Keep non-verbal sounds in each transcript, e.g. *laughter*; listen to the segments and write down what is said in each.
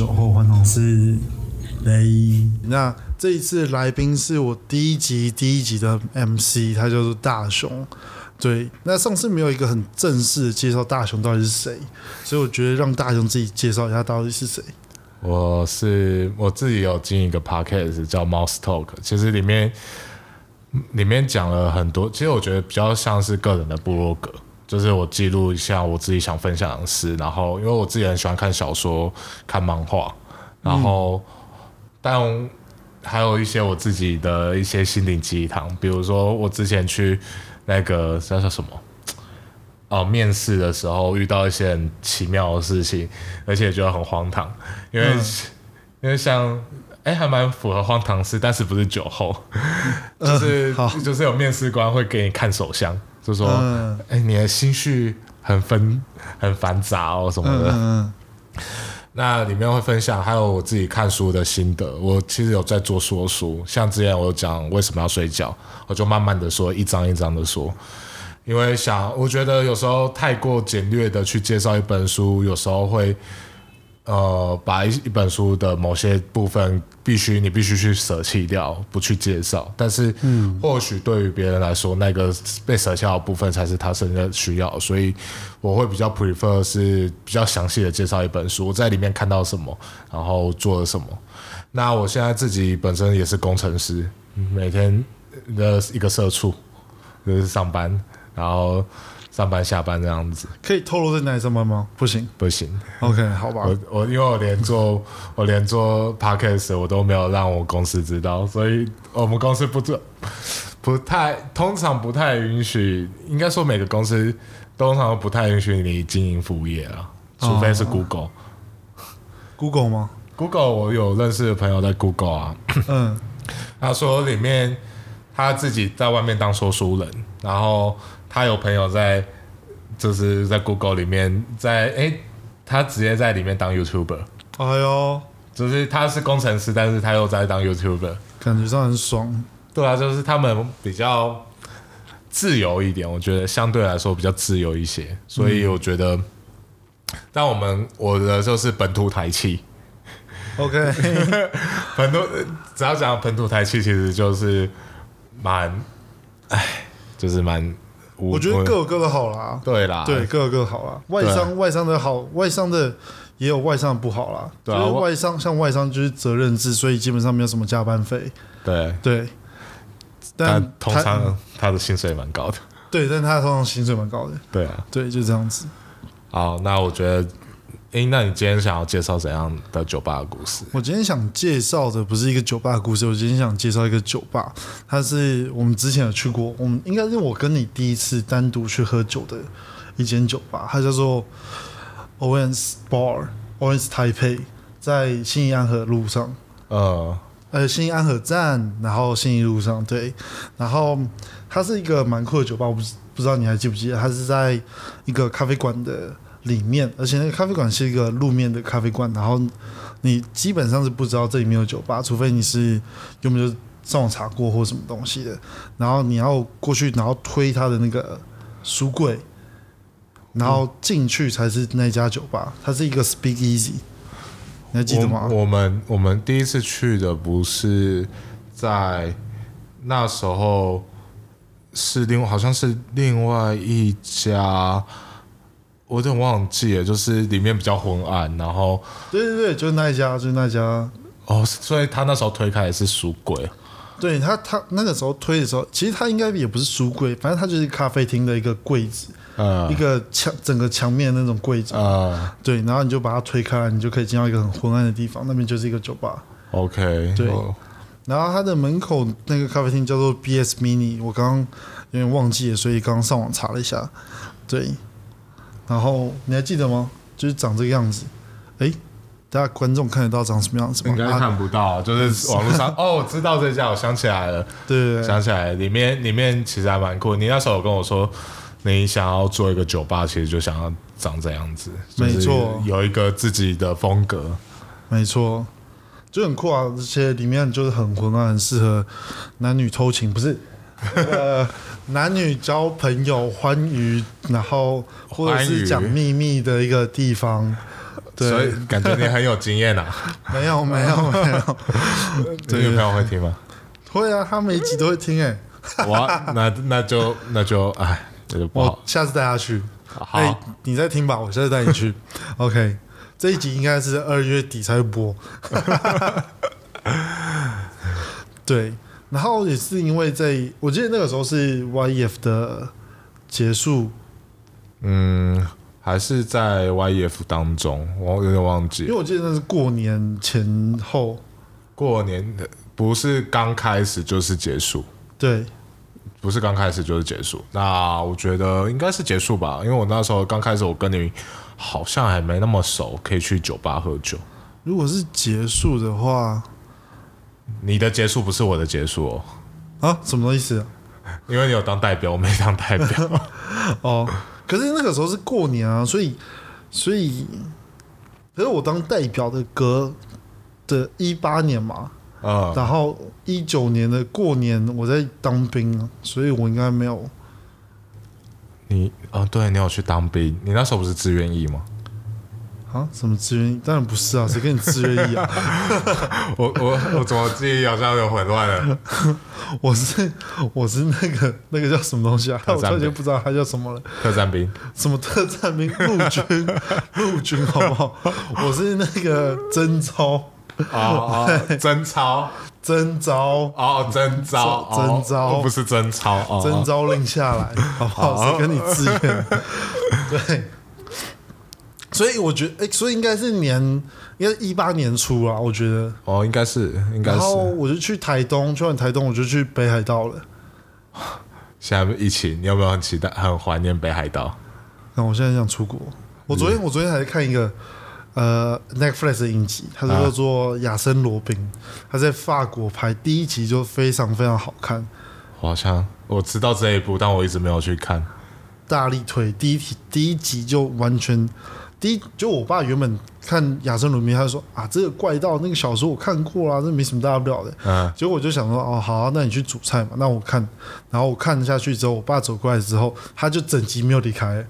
酒后欢同是雷。那这一次来宾是我第一集第一集的 MC，他叫做大雄。对，那上次没有一个很正式的介绍大雄到底是谁，所以我觉得让大雄自己介绍一下到底是谁。我是我自己有经营一个 podcast 叫 Mouse Talk，其实里面里面讲了很多，其实我觉得比较像是个人的部落格，就是我记录一下我自己想分享的事，然后因为我自己很喜欢看小说、看漫画，然后但还有一些我自己的一些心灵鸡汤，比如说我之前去那个叫叫什么？哦，面试的时候遇到一些很奇妙的事情，而且觉得很荒唐，因为、因为像哎、还蛮符合荒唐事，但是不是酒后，*laughs* 就是、好就是有面试官会给你看手相，就说嗯哎、你的心绪很纷很繁杂哦什么的。嗯那里面会分享，还有我自己看书的心得。我其实有在做说书，像之前我有讲为什么要睡觉，我就慢慢的说，一章一章的说。因为想，我觉得有时候太过简略的去介绍一本书，有时候会呃把一一本书的某些部分必须你必须去舍弃掉，不去介绍。但是，嗯，或许对于别人来说，那个被舍弃掉的部分才是他真正需要，所以我会比较 prefer 是比较详细的介绍一本书，我在里面看到什么，然后做了什么。那我现在自己本身也是工程师，每天的一个社畜，就是上班，然后上班下班这样子，可以透露在哪里上班吗？不行。不行。OK，好吧。我我因为我连做我连做 podcast 我都没有让我公司知道，所以我们公司不做不太通常不太允许，应该说每个公司通常都不太允许你经营服务业啊，除非是 Google。Google 吗？Google 我有认识的朋友在 Google 啊，嗯，他说里面他自己在外面当说书人，然后他有朋友在就是在 Google 里面在诶，他直接在里面当 YouTuber。哎呦，就是他是工程师，但是他又在当 YouTuber。感觉上很爽。对啊，就是他们比较自由一点，我觉得相对来说比较自由一些，所以我觉得，但我们我的就是本土台气，OK，*laughs* 本土只要讲本土台气，其实就是蛮，哎，就是蛮，我我觉得各有各的好啦。对啦，对，各有各的好啦。外商外商的好，外商的也有外商的不好啦。对啊就是外商像外商就是责任制，所以基本上没有什么加班费。对，对，但但通常他的薪水蛮高的，对，但他通常薪水蛮高的。对啊。对，就这样子。好，那我觉得，诶，那你今天想要介绍怎样的酒吧的故事？我今天想介绍的不是一个酒吧的故事，我今天想介绍一个酒吧，它是我们之前有去过，我们应该是我跟你第一次单独去喝酒的一间酒吧，它叫做 Owens Bar，Owens Taipei，在信义安和路上。呃，呃，新义安和站，然后信义路上，对，然后它是一个蛮酷的酒吧，我不知不知道你还记不记得，它是在一个咖啡馆的里面，而且那个咖啡馆是一个路面的咖啡馆，然后你基本上是不知道这里面有酒吧，除非你是有没有上网查过或什么东西的，然后你要过去，然后推他的那个书柜，然后进去才是那家酒吧，它是一个 Speak Easy，你还记得吗？我我们我们第一次去的不是在那时候，是另好像是另外一家，我有点忘记了，就是里面比较昏暗，然后对对对，就是那一家，就是那一家。哦，所以他那时候推开也是书柜，对他，他那个时候推的时候，其实他应该也不是书柜，反正他就是咖啡厅的一个柜子，呃一个墙整个墙面的那种柜子。呃对，然后你就把它推开来，你就可以进到一个很昏暗的地方，那边就是一个酒吧。，OK，对哦然后它的门口那个咖啡厅叫做 BS Mini，我刚刚有点忘记了，所以刚刚上网查了一下。对，然后你还记得吗？就是长这个样子。哎，大家观众看得到长什么样子吗？应该啊看不到，就是 *laughs* 网络上哦，我知道这家，我想起来了。对想起来，里面里面其实还蛮酷。你那时候有跟我说，你想要做一个酒吧，其实就想要长这样子，就是没错有一个自己的风格。没错，就很酷啊！而且里面就是很混乱，很适合男女偷情，不是？*laughs* 呃，男女交朋友、欢愉，然后或者是讲秘密的一个地方。对所以感觉你很有经验啊。没有没有没有，你女朋友会听吗？会啊，他每一集都会听哎、哇，*laughs* 那那就那就哎，这就不好我。下次带他去。好、好，你再听吧，我下次带你去。*laughs* OK，这一集应该是二月底才会播。*laughs* 对，然后也是因为在，我记得那个时候是 YEF 的结束，嗯，还是在 YEF 当中，我有点忘记因为。我记得那是过年前后。过年的不是刚开始就是结束，对，不是刚开始就是结束。那我觉得应该是结束吧，因为我那时候刚开始，我跟你好像还没那么熟，可以去酒吧喝酒。如果是结束的话，你的结束不是我的结束哦，啊，什么意思啊？因为你有当代表，我没当代表。*laughs* 哦，可是那个时候是过年啊，所以所以，可是我当代表的隔的一八年嘛，嗯，然后一九年的过年我在当兵啊，所以我应该没有你哦，对你有去当兵，你那时候不是志愿役吗？啊？什么自愿意，当然不是啊，*laughs* 谁跟你自愿意啊？*laughs* 我我我怎么记忆好像有混乱了？*laughs* 我是我是那个那个叫什么东西啊？我突然间不知道他叫什么了，特战兵。什么特战兵、陆军、陆军好不好？我是那个征招、哦哦，征招征召、哦，征招征招哦不是征招哦，征召令下来，好不好？谁跟你自愿？对，所以我觉得，哎、所以应该是年，应该是一八年初啊，我觉得。哦，应该是应该然后是。我就去台东，去完台东我就去北海道了。现在疫情，你有没有很期待、很怀念北海道？那我现在想出国。我昨天我昨天还在看一个呃 Netflix 的影集，它是叫做《亚森罗宾》，它在法国拍，第一集就非常非常好看，我好像我知道这一部，但我一直没有去看。大力推。第一集第一集就完全，第一就我爸原本看《亚森鲁宾》，他就说啊，这个怪盗那个小说我看过啦，这没什么大不了的。嗯，结果我就想说，哦，好啊、那你去煮菜嘛。那我看，然后我看下去之后，我爸走过来之后，他就整集没有离开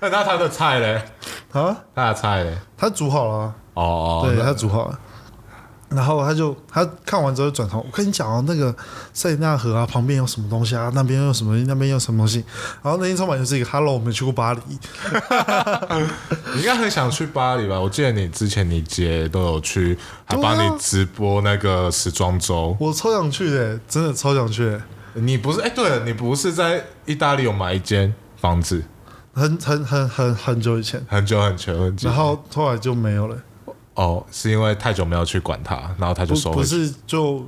那 *laughs* 那他的菜嘞？啊，他的菜嘞？他煮好了啊、哦哦，对他煮好了。然后他就他看完之后就转头，我跟你讲哦，那个塞纳河啊，旁边有什么东西啊，那边有什么，那边有什么东西。然后那天充满就是一个 “hello”，我没去过巴黎，*laughs* 你应该很想去巴黎吧？我记得你之前你姐都有去，还帮你直播那个时装周。我超想去的，真的超想去的，你不是？哎，对了，你不是在意大利有买一间房子？很很很很很久以前，很久很久很久。然后后来就没有了。哦，是因为太久没有去管它，然后他就收不不。是就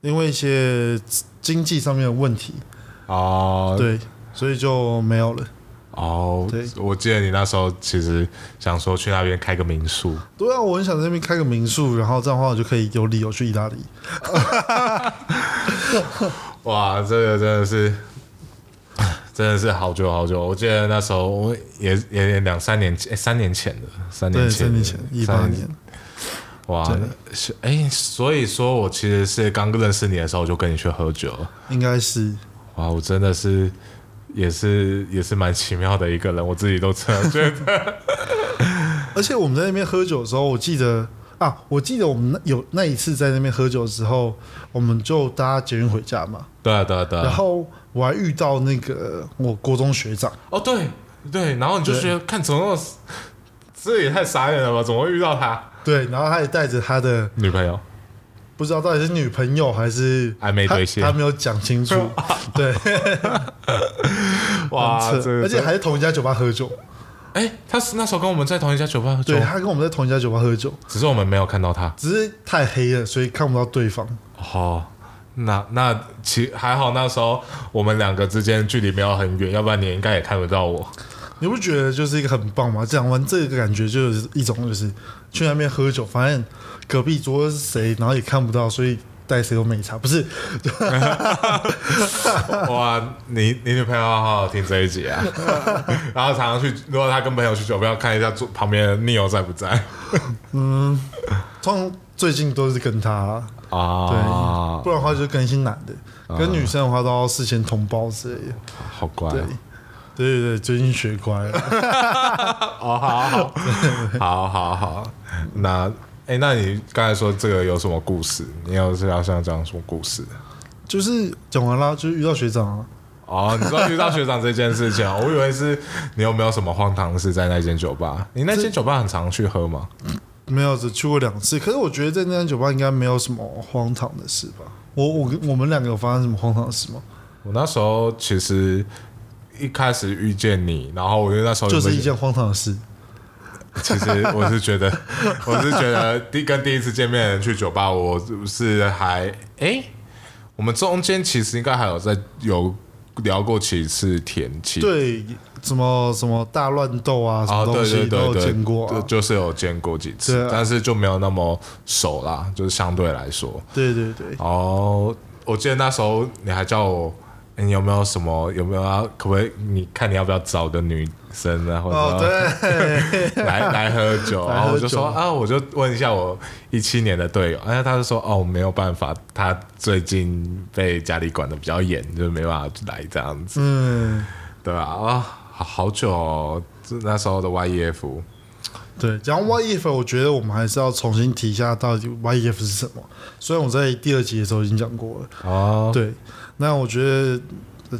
因为一些经济上面的问题，哦，对，所以就没有了。哦对，我记得你那时候其实想说去那边开个民宿，对啊，我很想在那边开个民宿，然后这样的话我就可以有理由去意大利。*laughs* 哇，这个真的是，真的是好久好久。我记得那时候我也也两三年前，诶三年前的，三年，前，三年前，一八三年。哇，是哎，所以说我其实是刚认识你的时候就跟你去喝酒。应该是哇，我真的是也是也是蛮奇妙的一个人，我自己都这样觉得。*laughs* 而且我们在那边喝酒的时候，我记得啊，我记得我们那有那一次在那边喝酒的时候，我们就搭捷运回家嘛。对啊，对啊，对啊。然后我还遇到那个我国中学长，哦，对对，然后你就觉得看怎么那么，这也太傻眼了吧？怎么会遇到他对，然后他也带着他的女朋友？不知道到底是女朋友还是暧昧对象他他没有讲清楚。*laughs* 对，哇，这个而且还是同一家酒吧喝酒。哎，他是那时候跟我们在同一家酒吧喝酒对，他跟我们在同一家酒吧喝酒，只是我们没有看到他。只是太黑了，所以看不到对方。哦，那那其还好，那时候我们两个之间距离没有很远，要不然你应该也看不到我。你不觉得就是一个很棒吗？讲完这个感觉就是一种就是去那边喝酒，发现隔壁桌是谁，然后也看不到，所以带谁都没差。不是，*laughs* *laughs* 哇，你你女朋友要好好听这一集啊，*laughs* 然后常常去，如果她跟朋友去酒吧，要看一下桌旁边的 Neo 在不在通常最近都是跟他啊，对，啊？不然的话就跟一些男的，跟女生的话都要事先通报之类的。好乖、对哦。，对对对，最近学乖了。*laughs* 哦，好好好 *laughs* 好好，那哎、那你刚才说这个有什么故事？你有是要像讲什么故事？就是讲完了，就是遇到学长啊。哦，你说遇到学长这件事情啊，我以为是你有没有什么荒唐事在那间酒吧？你那间酒吧很常去喝吗？没有，只去过两次。可是我觉得在那间酒吧应该没有什么荒唐的事吧？我我跟我们两个有发生什么荒唐的事吗？我那时候其实一开始遇见你，然后我觉得那时候就是一件荒唐的事。其实我是觉得，*laughs* 我是觉得第跟第一次见面的人去酒吧，我是还哎、我们中间其实应该还有在有聊过几次天气。对，什么什么大乱斗啊，什么东西都有对对对，见过啊。就就是有见过几次，啊但是就没有那么熟啦，就是相对来说。对对对，哦，我记得那时候你还叫我，诶你有没有什么有没有啊，可不可以？你看你要不要找个女生啊，或者哦对，*laughs* 来来喝酒，*laughs* 然后我就说啊，我就问一下我一七年的队友，哎，他就说哦没有办法，他最近被家里管的比较严，就没办法来这样子，嗯，对吧？啊，好好久哦，这那时候的 YEF，对。讲 YEF，我觉得我们还是要重新提一下到底 YEF 是什么。虽然我在第二集的时候已经讲过了，哦，对。那我觉得，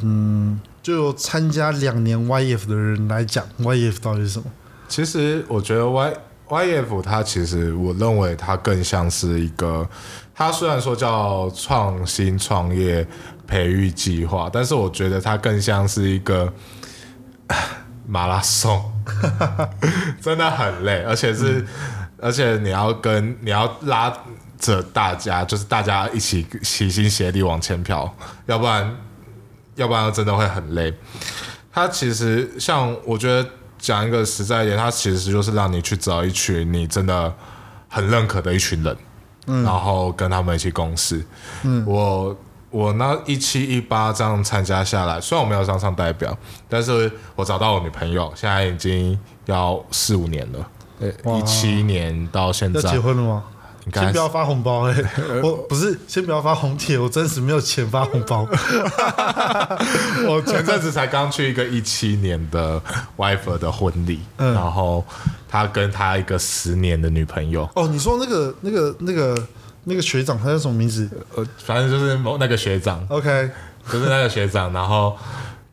嗯，就参加两年 YEF 的人来讲，YEF 到底是什么？其实我觉得 Y YF 它其实我认为它更像是一个，它虽然说叫创新创业培育计划，但是我觉得它更像是一个 *laughs* 马拉松，*laughs* 真的很累，而且是、而且你要跟你要拉着大家，就是大家一起齐心协力往前跑，要不然要不然真的会很累。它其实像我觉得讲一个实在一点，它其实就是让你去找一群你真的很认可的一群人，嗯然后跟他们一起共事。嗯，我我那一七一八这样参加下来，虽然我没有上上代表，但是我找到我女朋友，现在已经要四五年了。哇一七年到现在结，婚了吗？先不要发红包哎、*laughs* 我不是先不要发红帖，我暂时没有钱发红包。*laughs* 我前阵子才刚去一个一七年的 wife 的婚礼，嗯。然后他跟他一个十年的女朋友，哦，你说那个那个那个那个学长他叫什么名字？呃，反正就是某那个学长，？OK，就是那个学长，然后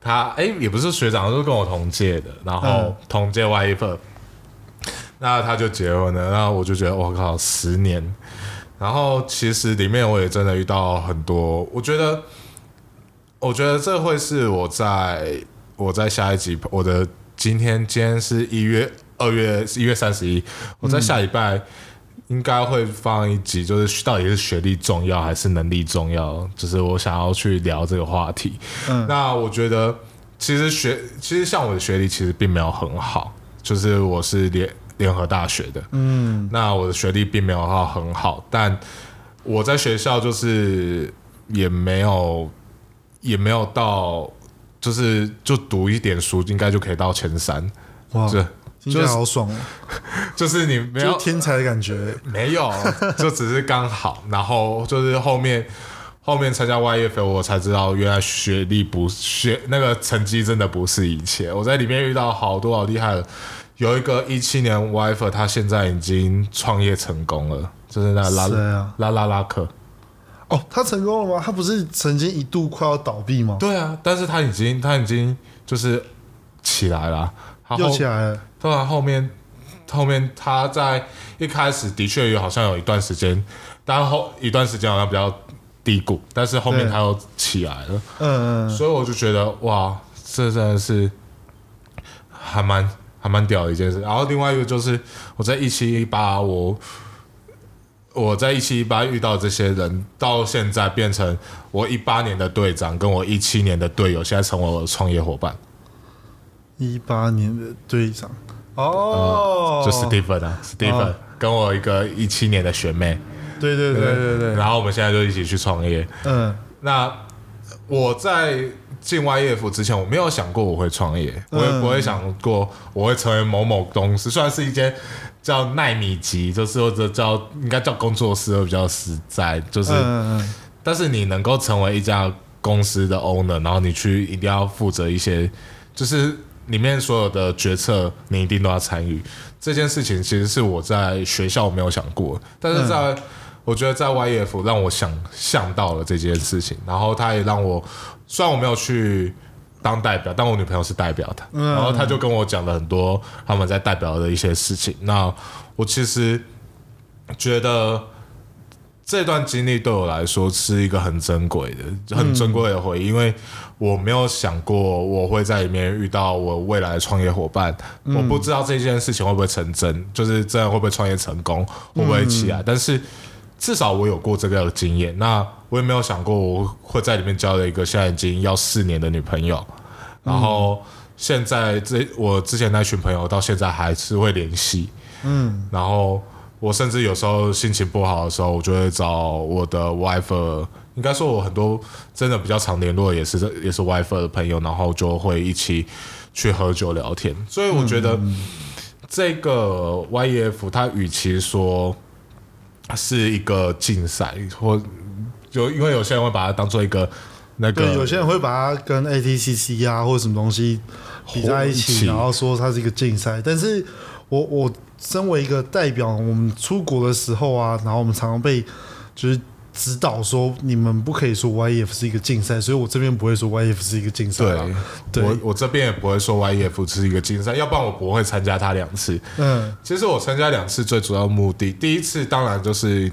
他哎、也不是学长，就是跟我同届的，然后嗯。同届 wife，那他就结婚了，然后我就觉得我靠，十年。然后其实里面我也真的遇到很多，我觉得，我觉得这会是我在我在下一集我的今天今天是一月二月一月三十一，我在下礼拜应该会放一集，就是到底是学历重要还是能力重要，就是我想要去聊这个话题。嗯那我觉得其实学其实像我的学历其实并没有很好，就是我是联联合大学的，嗯，那我的学历并没有到很好，但我在学校就是也没有也没有到，就是就读一点书，应该就可以到前三。哇，就听起来好爽哦，*laughs* 就是你没有天才的感觉。没有，就只是刚好，然后就是后面后面参加 YF，我才知道原来学历不学那个成绩真的不是一切。我在里面遇到好多好厉害的，有一个一七年 wife，他现在已经创业成功了，就是那拉拉拉拉克。哦，他成功了吗？他不是曾经一度快要倒闭吗？对啊，但是他已经他已经就是起来了，又起来了。当然后面后面他在一开始的确有好像有一段时间，但后一段时间好像比较低谷，但是后面对他又起来了，嗯嗯，所以我就觉得哇，这真的是还蛮还蛮屌的一件事。然后另外一个就是我在一七一八我。我在一七一八遇到这些人，到现在变成我一八年的队长，跟我一七年的队友，现在成为我的创业伙伴，一八年的队长。哦，就 Stephen 啊，Stephen、哦跟我一个一七年的学妹，对对对对对，然后我们现在就一起去创业。嗯那我在进 YF 之前，我没有想过我会创业，我也嗯不会想过我会成为某某公司，虽然是一间叫奈米级，就是或者叫应该叫工作室会比较实在，就是，嗯嗯但是你能够成为一家公司的 owner，然后你去一定要负责一些。就是里面所有的决策你一定都要参与。这件事情其实是我在学校没有想过，但是在、我觉得在 YF 让我想象到了这件事情，然后他也让我虽然我没有去当代表，但我女朋友是代表的，嗯然后他就跟我讲了很多他们在代表的一些事情。那我其实觉得这段经历对我来说是一个很珍贵的、很珍贵的回忆，因为我没有想过我会在里面遇到我未来的创业伙伴，我不知道这件事情会不会成真，就是真的会不会创业成功，会不会起来，但是。至少我有过这个经验，那我也没有想过我会在里面交了一个现在已经要四年的女朋友，然后现在这我之前那群朋友到现在还是会联系，嗯，然后我甚至有时候心情不好的时候，我就会找我的 wife，应该说我很多真的比较常联络的也是也是 wife 的朋友，然后就会一起去喝酒聊天。所以我觉得这个 YEF 他与其说是一个竞赛，或就因为有些人会把它当做一个那个对，有些人会把它跟 ATCC 啊或者什么东西比在一起，然后说它是一个竞赛。但是我我身为一个代表，我们出国的时候啊，然后我们常常被就是指导说你们不可以说 YEF 是一个竞赛，所以我这边不会说 YEF 是一个竞赛对啊。，对我我这边也不会说 YEF 是一个竞赛，要不然我不会参加它两次。嗯其实我参加两次最主要目的，第一次当然就是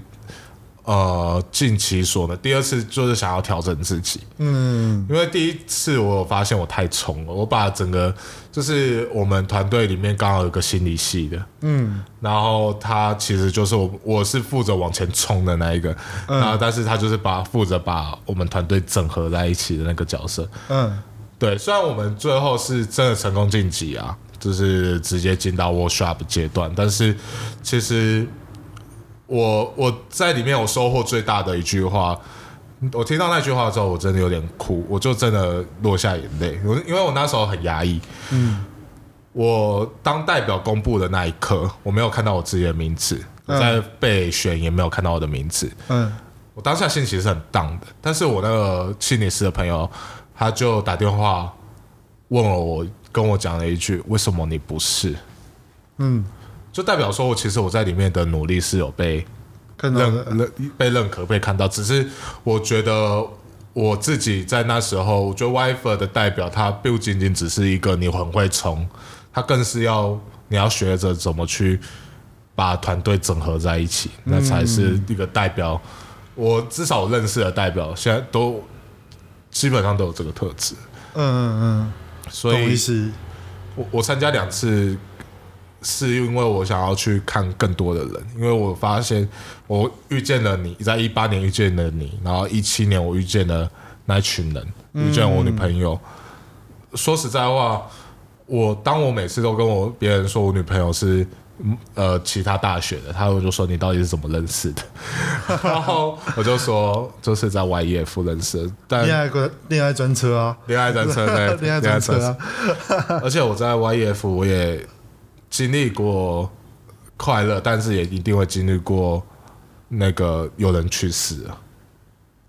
呃尽其所能，第二次就是想要调整自己。嗯。因为第一次我有发现我太冲了，我把整个就是我们团队里面刚好有个心理系的，嗯。然后他其实就是我我是负责往前冲的那一个，然后但是他就是把负责把我们团队整合在一起的那个角色。嗯。对，虽然我们最后是真的成功晋级啊，就是直接进到 workshop 阶段，但是其实我我在里面我收获最大的一句话，我听到那句话之后，我真的有点哭，我就真的落下眼泪。我因为我那时候很压抑，嗯。我当代表公布的那一刻，我没有看到我自己的名字，我在备选也没有看到我的名字，嗯。我当下心情是很荡的，但是我那个心理师的朋友，他就打电话问了我，跟我讲了一句：“为什么你不是？嗯，？”就代表说我其实我在里面的努力是有被看到的，认认被认可、被看到，只是我觉得我自己在那时候，我觉得 Wife 的代表，他不仅仅只是一个你很会冲，他更是要你要学着怎么去把团队整合在一起，那才是一个代表。我至少我认识的代表，现在都基本上都有这个特质，嗯嗯嗯，所以懂意思。我我参加两次，是因为我想要去看更多的人，因为我发现我遇见了你，在一八年遇见了你，然后一七年我遇见了那群人，遇见我女朋友。说实在话，我当我每次都跟我别人说我女朋友是。嗯呃，其他大学的，他们就说你到底是怎么认识的？然后我就说，就是在 YEF 认识的，但恋爱专恋爱专车啊，恋爱专车对，*laughs* 恋爱专车啊，而且我在 YEF 我也经历过快乐，但是也一定会经历过那个有人去世了。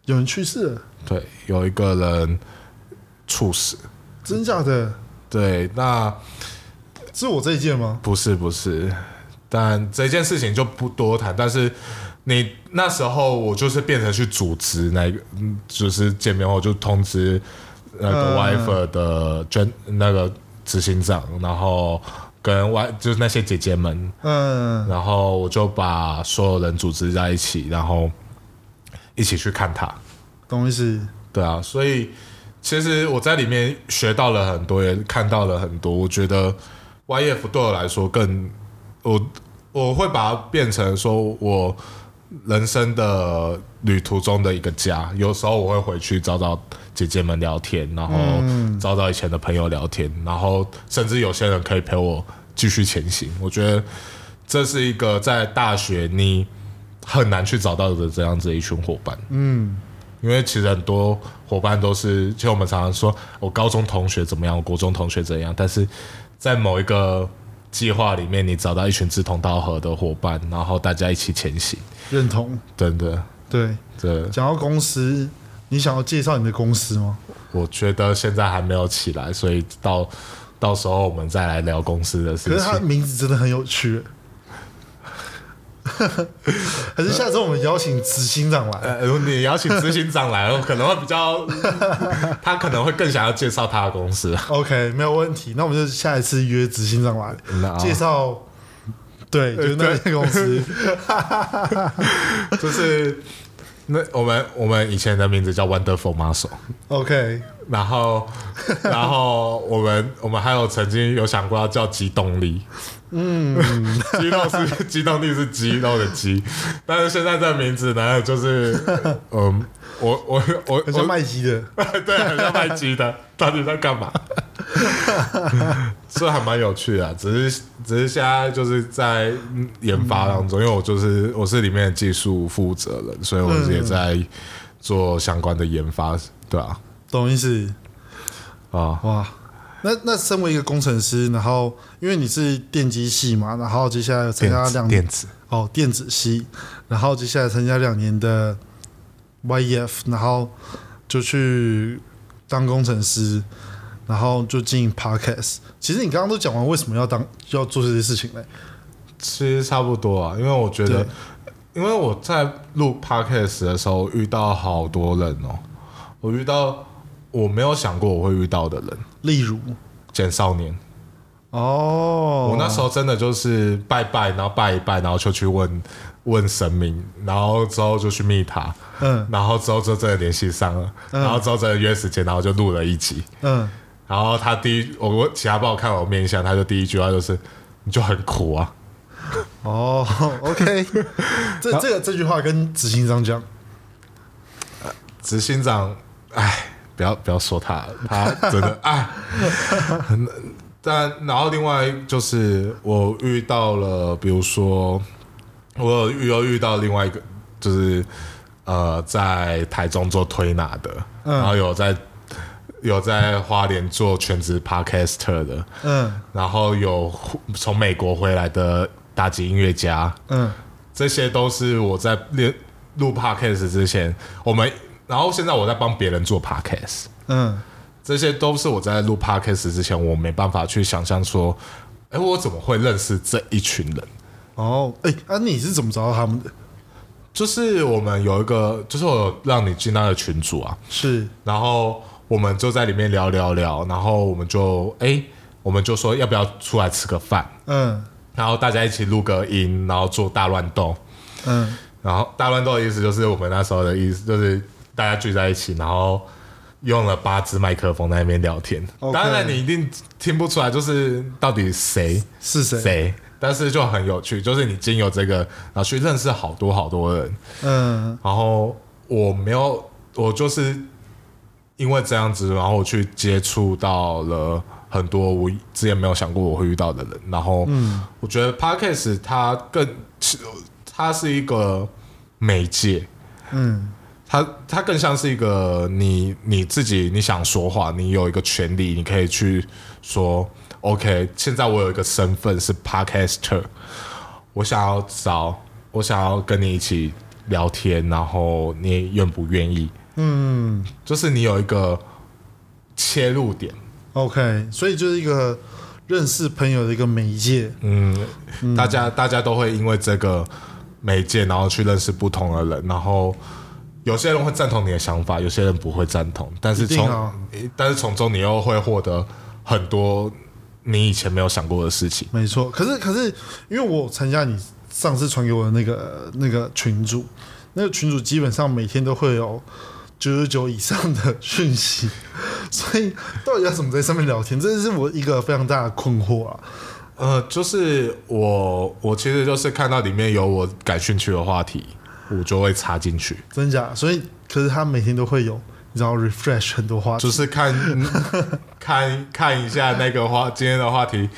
有人去世了，对，有一个人猝死。真假的？对，那是我这一届吗？不是不是，但这件事情就不多谈。但是你那时候我就是变成去组织那个，嗯就是见面后就通知那个嗯 wife 的捐那个执行长，然后跟 Y 就是那些姐姐们，嗯然后我就把所有人组织在一起，然后一起去看他。懂意思。对啊，所以其实我在里面学到了很多，也看到了很多。我觉得 YF 对我来说更，我我会把它变成说我人生的旅途中的一个家。有时候我会回去找找姐姐们聊天，然后找找以前的朋友聊天，然后甚至有些人可以陪我继续前行。我觉得这是一个在大学你很难去找到的这样子的一群伙伴。嗯因为其实很多伙伴都是，就我们常常说，我高中同学怎么样，我国中同学怎样，但是在某一个计划里面，你找到一群志同道合的伙伴，然后大家一起前行，认同。真的，对，对讲到公司，你想要介绍你的公司吗？我觉得现在还没有起来，所以到到时候我们再来聊公司的事可是它的情。名字真的很有趣。*laughs* 还是下次我们邀请执行长来？呃，如果你邀请执行长来，*laughs* 可能会比较，他可能会更想要介绍他的公司。OK，没有问题。那我们就下一次约执行长来介绍。对，就是那间公司。*laughs* 就是那我们我们以前的名字叫 Wonderful Muscle，OK，然后然后我们我们还有曾经有想过要叫机动力，嗯，*laughs* 肌肉是激动力是肌肉的肌，但是现在这名字呢，就是嗯，我我我很像我卖鸡的。*laughs* 对，很像卖鸡的，到底在干嘛？*laughs* 这还蛮有趣的啊、只是只是现在就是在嗯研发当中，因为我就是我是里面的技术负责人，所以我也在做相关的研发，对啊，懂意思？啊，哇，那那身为一个工程师，然后因为你是电机系嘛，然后接下来参加两电子，哦电子系，然后接下来参加两年的 YEF，然后就去当工程师，然后就经营 Podcast。其实你刚刚都讲完为什么要当要做这些事情嘞？其实差不多啊，因为我觉得，因为我在录 podcast 的时候遇到好多人哦，我遇到我没有想过我会遇到的人，例如？简少年。哦，我那时候真的就是拜拜，然后拜一拜，然后就去问问神明，然后之后就去密他，嗯。然后之后就真的联系上了，嗯。然后之后真的约时间，然后就录了一集。嗯，然后他第一，我我其他帮我看我面相，他就第一句话就是你就很苦啊，哦，OK，*laughs* 这这个这句话跟执行长讲，执行长，哎，不要不要说他，他真的 *laughs* 啊，很但然后另外就是我遇到了，比如说我又遇到另外一个，就是呃在台中做推拿的，嗯。然后有在有在花莲做全职 podcaster 的，嗯。然后有从美国回来的打击音乐家，嗯。这些都是我在练录 podcast 之前，我们然后现在我在帮别人做 podcast，嗯，这些都是我在录 podcast 之前，我没办法去想象说，哎，我怎么会认识这一群人？哦，哎，啊，你是怎么找到他们的？就是我们有一个，就是我有让你进那个群组啊，是，然后我们就在里面聊聊聊，然后我们就哎，我们就说要不要出来吃个饭，嗯。然后大家一起录个音，然后做大乱斗。嗯。然后大乱斗的意思就是我们那时候的意思，就是大家聚在一起，然后用了八支麦克风在那边聊天。OK 当然你一定听不出来，就是到底谁是谁？谁，但是就很有趣，就是你经由这个，然后去认识好多好多人。嗯然后我没有，我就是因为这样子，然后我去接触到了很多我之前没有想过我会遇到的人。然后，我觉得 podcast 它更，它是一个媒介，嗯它它更像是一个你你自己你想说话，你有一个权利，你可以去说，OK，现在我有一个身份是 podcaster，我想要找，我想要跟你一起聊天，然后你愿不愿意？嗯就是你有一个切入点，，OK，所以就是一个认识朋友的一个媒介。嗯，大家大家都会因为这个媒介，然后去认识不同的人，然后有些人会赞同你的想法，有些人不会赞同，但是从、啊但是从中你又会获得很多你以前没有想过的事情。没错，可是可是，因为我参加你上次传给我的那个那个群主，那个群主基本上每天都会有九十九以上的讯息，所以到底要怎么在上面聊天，这是我一个非常大的困惑啊。呃，就是我我其实就是看到里面有我感兴趣的话题，我就会插进去，真假？所以可是他每天都会有，你知道 refresh 很多话题，就是看 *laughs* 看看一下那个话今天的话题。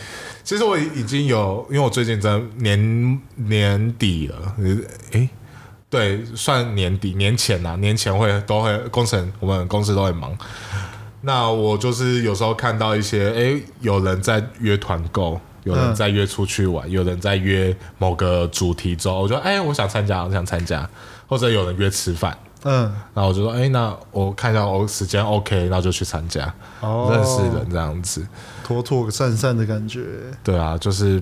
其实我已经有，因为我最近真的年年底了，诶，对，算年底年前呐、年前会都会工程，我们公司都会忙。那我就是有时候看到一些，诶，有人在约团购，有人嗯在约出去玩，有人在约某个主题周，我就哎，我想参加，我想参加，或者有人约吃饭，嗯，然后我就说，哎、那我看一下我时间 OK，那就去参加，哦，认识人这样子。妥妥善善的感觉。对啊，就是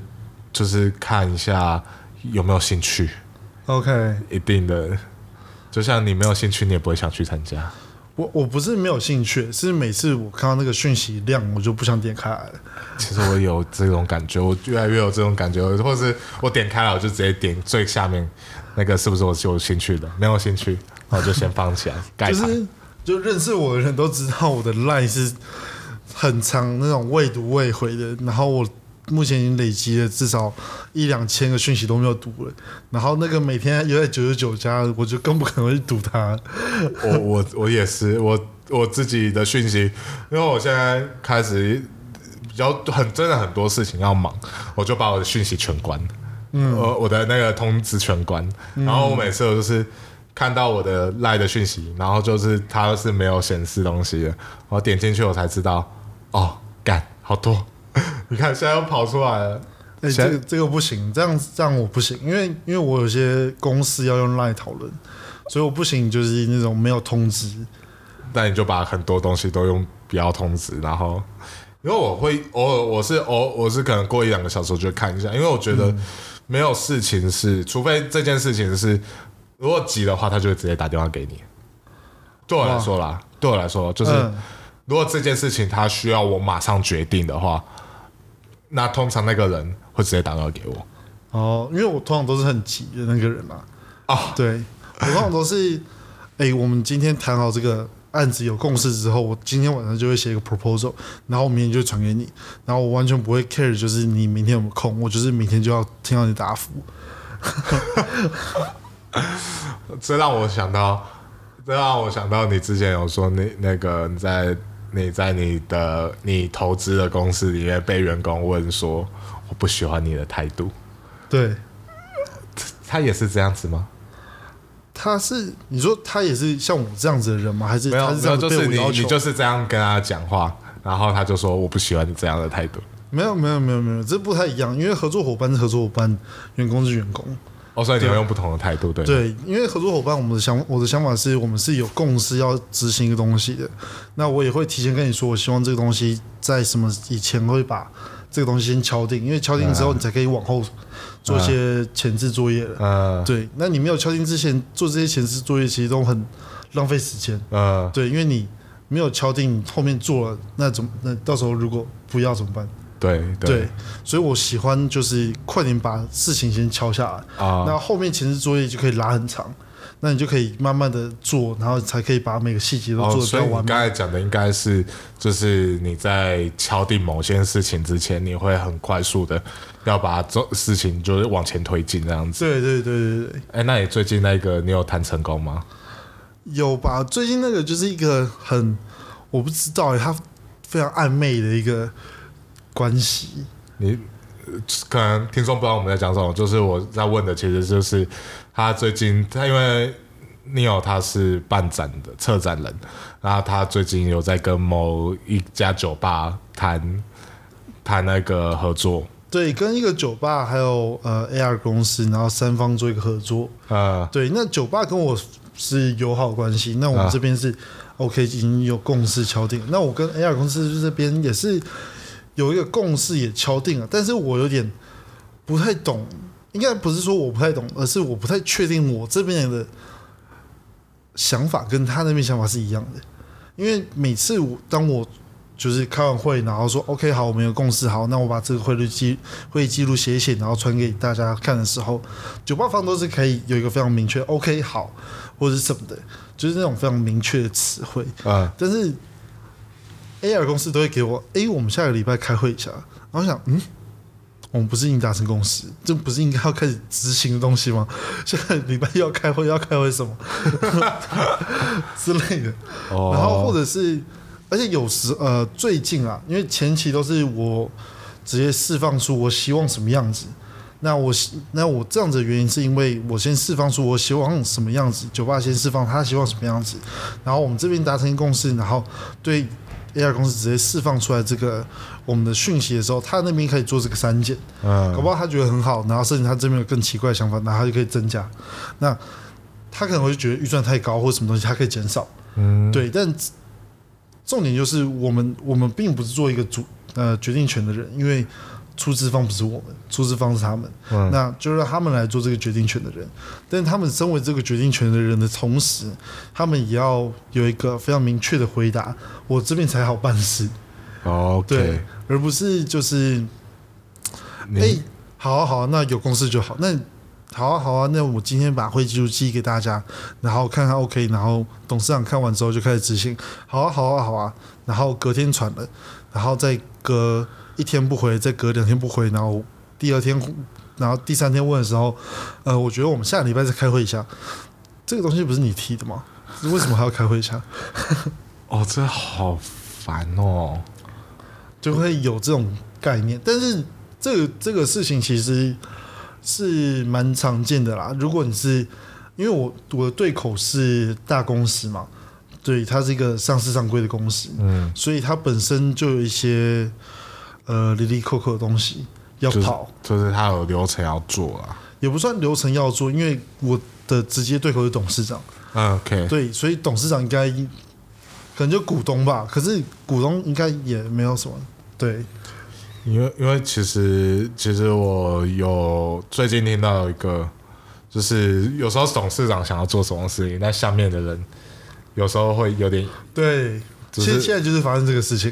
就是看一下有没有兴趣，OK，一定的。就像你没有兴趣，你也不会想去参加。我我不是没有兴趣，是每次我看到那个讯息量，我就不想点开来了。其实我有这种感觉，我越来越有这种感觉，或是我点开了，我就直接点最下面那个是不是我有兴趣的？没有兴趣，然后就先放起来。*laughs* 就是就认识我的人都知道我的 line 是很长那种未读未回的，然后我目前已经累积了至少一两千个讯息都没有读了，然后那个每天有在九十九加，我就更不可能去读它。我我我也是，我我自己的讯息，因为我现在开始比较很真的很多事情要忙，我就把我的讯息全关，嗯，我我的那个通知全关，然后我每次我就是看到我的赖的讯息，然后就是它是没有显示东西的，我点进去我才知道，哦，干好多，*laughs* 你看现在又跑出来了，哎、现这个这个不行，这样这样我不行，因为因为我有些公司要用 line 讨论，所以我不行，就是那种没有通知。那你就把很多东西都用不要通知，然后因为我会偶尔我是偶我是可能过一两个小时我就会看一下，因为我觉得没有事情是，除非这件事情是如果急的话，他就会直接打电话给你。对我来说啦，对我来说就是、嗯如果这件事情他需要我马上决定的话，那通常那个人会直接打电话给我。哦，因为我通常都是很急的那个人嘛。啊对我通常都是，哎、我们今天谈好这个案子有共识之后，我今天晚上就会写一个 proposal，然后我明天就传给你，然后我完全不会 care，就是你明天有没有空，我就是明天就要听到你答复。*laughs* 这让我想到，这让我想到你之前有说那那个你在你在你的你投资的公司里面被员工问说我不喜欢你的态度，对，他也是这样子吗？他是你说他也是像我这样子的人吗？还是没有，没有，就是你？你就是这样跟他讲话，然后他就说我不喜欢你这样的态度。没有没有没有没有，这不太一样，因为合作伙伴是合作伙伴，员工是员工。哦，所以你要用不同的态度，对？对，因为合作伙伴，我们的想我的想法是我们是有共识要执行一个东西的。那我也会提前跟你说，我希望这个东西在什么以前会把这个东西先敲定，因为敲定之后你才可以往后做一些前置作业了。嗯对，那你没有敲定之前做这些前置作业，其实都很浪费时间。嗯，对，因为你没有敲定，后面做了，那怎么那到时候如果不要怎么办？对对，所以我喜欢就是快点把事情先敲下来。啊，那后面前置作业就可以拉很长，那你就可以慢慢的做，然后才可以把每个细节都哦，做得比所以你。刚才讲的应该是，就是你在敲定某件事情之前，你会很快速的要把做事情就是往前推进这样子。对对对对对，哎，那你最近那个你有谈成功吗？有吧？最近那个就是一个很我不知道欸，它非常暧昧的一个关系。你呃可能听众不知道我们在讲什么，就是我在问的，其实就是他最近他因为 Neo 他是办展的策展人，然后他最近有在跟某一家酒吧谈谈那个合作，对，跟一个酒吧还有呃 AR 公司，然后三方做一个合作。呃，对，那酒吧跟我是友好关系，那我们啊这边是 OK，已经有共识敲定。那我跟 AR 公司这边也是有一个共识也敲定了，但是我有点不太懂，应该不是说我不太懂，而是我不太确定我这边的想法跟他那边想法是一样的。因为每次我当我就是开完会，然后说 OK 好，我们有共识，好，那我把这个汇率记会议记录写一写，然后传给大家看的时候，酒吧方都是可以有一个非常明确 OK 好或者是什么的，就是那种非常明确的词汇。啊，但是 AR 公司都会给我，诶，我们下个礼拜开会一下，然后我想，嗯，我们不是已经达成共识，这不是应该要开始执行的东西吗？*laughs* 下个礼拜又要开会，要开会什么 *laughs* 之类的。哦然后或者是，而且有时呃，最近啊，因为前期都是我直接释放出我希望什么样子。那我那我这样子的原因是因为我先释放出我希望什么样子，酒吧先释放他希望什么样子，然后我们这边达成共识，然后对 AR 公司直接释放出来这个我们的讯息的时候，他那边可以做这个删减，嗯搞嗯不好他觉得很好，然后甚至他这边有更奇怪的想法，然后他就可以增加。那他可能会觉得预算太高或什么东西，他可以减少。嗯，对，但重点就是我们我们并不是做一个主呃决定权的人，因为出资方不是我们，出资方是他们，嗯那就让他们来做这个决定权的人。但他们身为这个决定权的人的同时，他们也要有一个非常明确的回答，我这边才好办事，对 OK，，而不是就是你、哎、好啊好啊，那有公司就好。那好啊好啊，那我今天把会议记录寄给大家，然后看看 OK，然后董事长看完之后就开始执行。好啊好啊好啊，然后隔天传了，然后再隔一天不回，再隔两天不回，然后第二天，然后第三天问的时候，呃，我觉得我们下礼拜再开会一下。这个东西不是你提的吗？为什么还要开会一下？*laughs* 哦，这好烦哦。就会有这种概念。但是这个这个事情其实是蛮常见的啦。如果你是因为我我的对口是大公司嘛，对，它是一个上市上规的公司，嗯，所以它本身就有一些呃离离扣扣的东西要就是跑，就是他有流程要做啊。也不算流程要做，因为我的直接对口是董事长，嗯 OK，对，所以董事长应该可能就股东吧，可是股东应该也没有什么，对，因为因为其实其实我有最近听到一个，就是有时候董事长想要做什么事情，那下面的人有时候会有点对，只是现现在就是发生这个事情。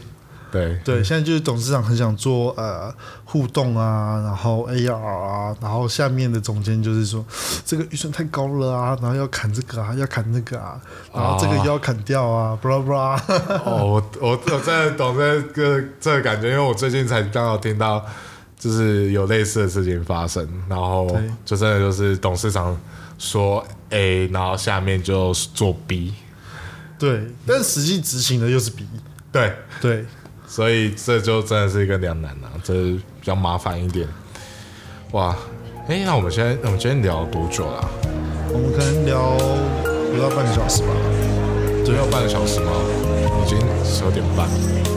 对对，现在就是董事长很想做呃互动啊，然后 AR 啊，然后下面的总监就是说这个预算太高了啊，然后要砍这个啊，要砍那个啊，然后这个又要砍掉啊，布拉布拉。哦，我我我真的懂这个这个感觉，因为我最近才刚好听到，就是有类似的事情发生，然后就真的就是董事长说 A，然后下面就做 B，对，但实际执行的又是 B。对，对，所以这就真的是一个两难啊，这比较麻烦一点。哇，哎，那我们现在我们今天聊多久了啊、我们可能聊不到半个小时吧。只有半个小时吗？已经十二点半。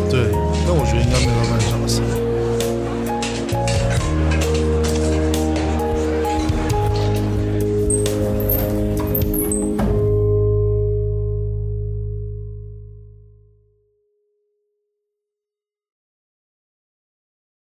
对，但我觉得应该没有到半。